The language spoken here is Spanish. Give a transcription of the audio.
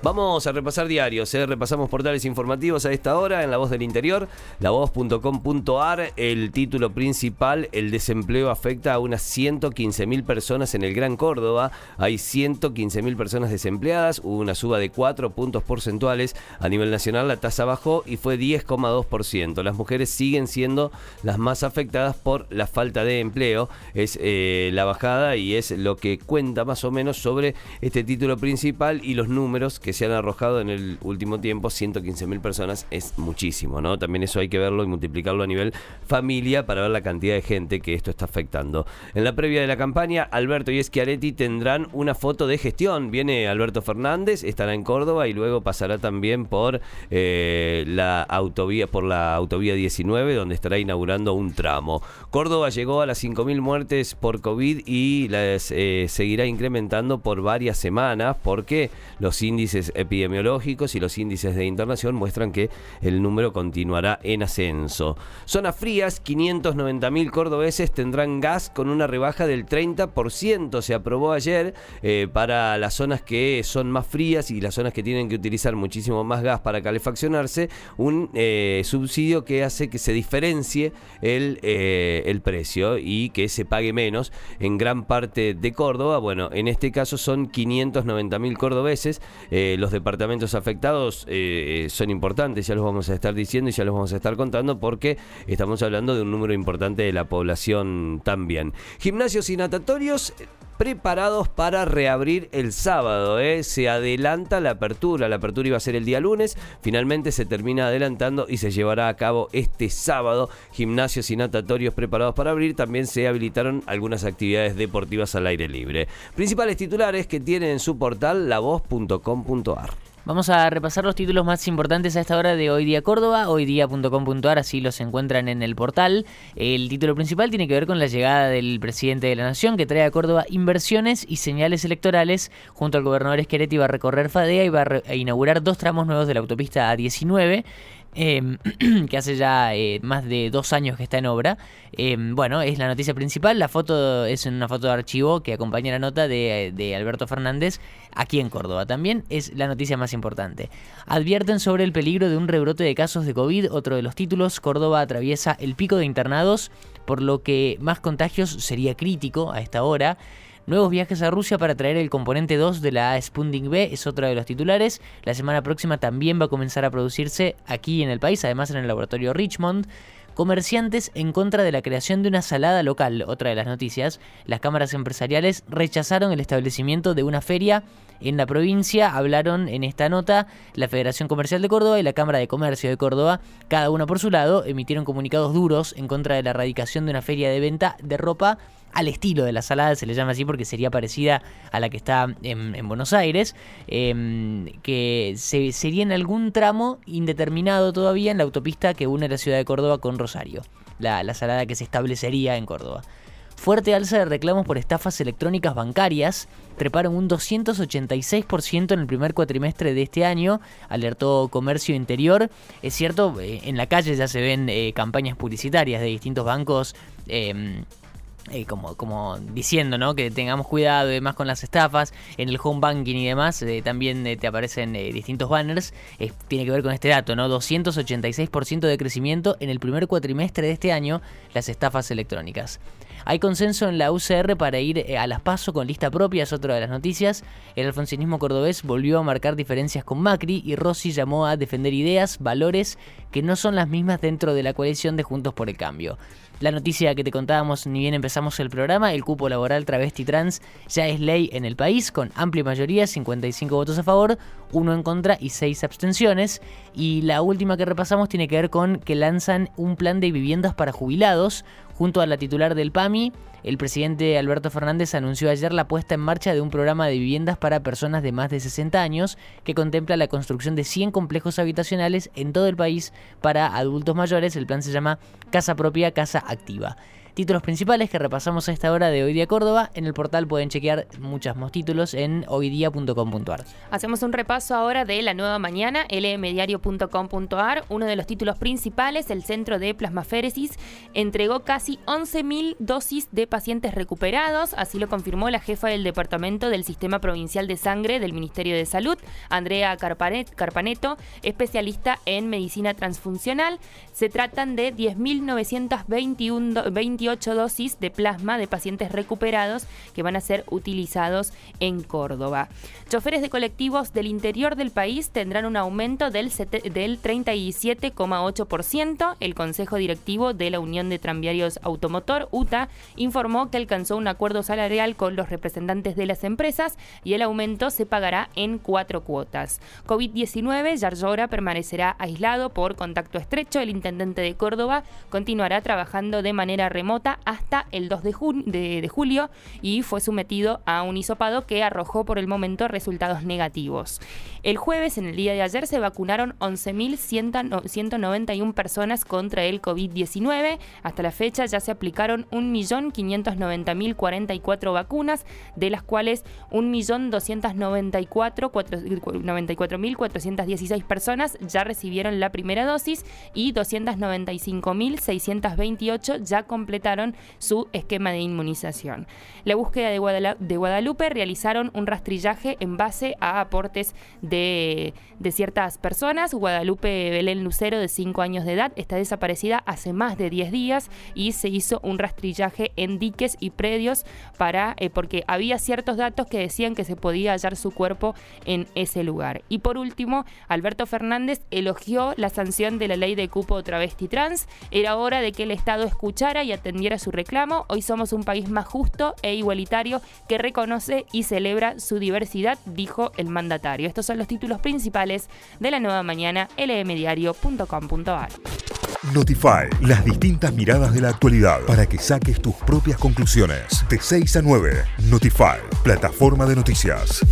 Vamos a repasar diarios, ¿eh? repasamos portales informativos a esta hora en La Voz del Interior, lavoz.com.ar, el título principal, el desempleo afecta a unas 115 mil personas en el Gran Córdoba, hay 115 mil personas desempleadas, hubo una suba de 4 puntos porcentuales, a nivel nacional la tasa bajó y fue 10,2%, las mujeres siguen siendo las más afectadas por la falta de empleo, es eh, la bajada y es lo que cuenta más o menos sobre este título principal y los números que se han arrojado en el último tiempo, 115 mil personas, es muchísimo, ¿no? También eso hay que verlo y multiplicarlo a nivel familia para ver la cantidad de gente que esto está afectando. En la previa de la campaña, Alberto y Schiaretti tendrán una foto de gestión. Viene Alberto Fernández, estará en Córdoba y luego pasará también por eh, la autovía, por la autovía 19, donde estará inaugurando un tramo. Córdoba llegó a las 5.000 muertes por COVID y las eh, seguirá incrementando por varias semanas porque los índices epidemiológicos y los índices de internación muestran que el número continuará en ascenso. Zonas frías, 590.000 cordobeses tendrán gas con una rebaja del 30%. Se aprobó ayer eh, para las zonas que son más frías y las zonas que tienen que utilizar muchísimo más gas para calefaccionarse, un eh, subsidio que hace que se diferencie el, eh, el precio y que se pague menos en gran parte de Córdoba. Bueno, en este caso son 590.000 cordobeses. Los departamentos afectados eh, eh, son importantes, ya los vamos a estar diciendo y ya los vamos a estar contando porque estamos hablando de un número importante de la población también. Gimnasios y natatorios preparados para reabrir el sábado. Se adelanta la apertura. La apertura iba a ser el día lunes. Finalmente se termina adelantando y se llevará a cabo este sábado. Gimnasios y natatorios preparados para abrir. También se habilitaron algunas actividades deportivas al aire libre. Principales titulares que tienen en su portal lavoz.com.ar. Vamos a repasar los títulos más importantes a esta hora de Hoy Día Córdoba, hoydía.com.ar, así los encuentran en el portal. El título principal tiene que ver con la llegada del presidente de la Nación, que trae a Córdoba inversiones y señales electorales. Junto al gobernador Esqueretti va a recorrer Fadea y va a, inaugurar dos tramos nuevos de la autopista A19. Em, que hace ya eh, más de dos años que está en obra. Em, bueno, es la noticia principal. La foto es una foto de archivo que acompaña la nota de, de, Alberto Fernández aquí en Córdoba. También es la noticia más importante. Advierten sobre el peligro de un rebrote de casos de COVID. Otro de los títulos, Córdoba atraviesa el pico de internados, por lo que más contagios sería crítico a esta hora. Nuevos viajes a Rusia para traer el componente 2 de la Sputnik B es otro de los titulares. La semana próxima también va a comenzar a producirse aquí en el país, además en el laboratorio Richmond. Comerciantes en contra de la creación de una salada local, otra de las noticias. Las cámaras empresariales rechazaron el establecimiento de una feria en la provincia. Hablaron en esta nota la Federación Comercial de Córdoba y la Cámara de Comercio de Córdoba, cada una por su lado, emitieron comunicados duros en contra de la erradicación de una feria de venta de ropa al estilo de la salada, se le llama así porque sería parecida a la que está en, Buenos Aires, em, que sería en algún tramo indeterminado todavía en la autopista que une la ciudad de Córdoba con Rosario, la, la salada que se establecería en Córdoba. Fuerte alza de reclamos por estafas electrónicas bancarias treparon un 286% en el primer cuatrimestre de este año, alertó Comercio Interior. Es cierto, eh, en la calle ya se ven eh, campañas publicitarias de distintos bancos em, eh, como, diciendo que tengamos cuidado y demás con las estafas. En el home banking y demás eh, también eh, te aparecen distintos banners. tiene que ver con este dato, ¿no? 286% de crecimiento en el primer cuatrimestre de este año las estafas electrónicas. Hay consenso en la UCR para ir a las PASO con lista propia, es otra de las noticias. El alfonsinismo cordobés volvió a marcar diferencias con Macri y Rossi llamó a defender ideas, valores que no son las mismas dentro de la coalición de Juntos por el Cambio. La noticia que te contábamos ni bien empezamos el programa, el cupo laboral travesti trans ya es ley en el país con amplia mayoría, 55 votos a favor, 1 en contra y 6 abstenciones. Y la última que repasamos tiene que ver con que lanzan un plan de viviendas para jubilados, Junto a la titular del PAMI, el presidente Alberto Fernández anunció ayer la puesta en marcha de un programa de viviendas para personas de más de 60 años que contempla la construcción de 100 complejos habitacionales en todo el país para adultos mayores. El plan se llama Casa Propia, Casa Activa. Títulos principales que repasamos a esta hora de Hoy Día Córdoba. En el portal pueden chequear muchos más títulos en hoydia.com.ar. Hacemos un repaso ahora de la nueva mañana, lmdiario.com.ar. Uno de los títulos principales, el Centro de Plasmaféresis, entregó casi 11.000 dosis de pacientes recuperados. Así lo confirmó la jefa del Departamento del Sistema Provincial de Sangre del Ministerio de Salud, Andrea Carpaneto, especialista en medicina transfuncional. Se tratan de 10.928 dosis de plasma de pacientes recuperados que van a ser utilizados en Córdoba. Choferes de colectivos del interior del país tendrán un aumento del, del 37,8%. El Consejo Directivo de la Unión de Tranviarios Automotor, UTA, informó que alcanzó un acuerdo salarial con los representantes de las empresas y el aumento se pagará en cuatro cuotas. COVID-19, Yarlora permanecerá aislado por contacto estrecho. El intendente de Córdoba continuará trabajando de manera remota hasta el 2 de, de julio y fue sometido a un hisopado que arrojó por el momento resultados negativos. El jueves, en el día de ayer, se vacunaron 11.191 personas contra el COVID-19. Hasta la fecha ya se aplicaron 1.590.044 vacunas, de las cuales 1.294.416 personas ya recibieron la primera dosis y 295.628 ya completaron su esquema de inmunización. La búsqueda de Guadalupe realizaron un rastrillaje en base a aportes de, ciertas personas. Guadalupe Belén Lucero, de 5 años de edad, está desaparecida hace más de 10 días y se hizo un rastrillaje en diques y predios para, eh, porque había ciertos datos que decían que se podía hallar su cuerpo en ese lugar. Y por último, Alberto Fernández elogió la sanción de la ley de cupo travesti trans. Era hora de que el Estado escuchara y atendiera su reclamo. Hoy somos un país más justo e igualitario que reconoce y celebra su diversidad, dijo el mandatario. Estos son los títulos principales de la nueva mañana lmdiario.com.ar. Notify, las distintas miradas de la actualidad para que saques tus propias conclusiones. De 6 a 9, Notify, plataforma de noticias.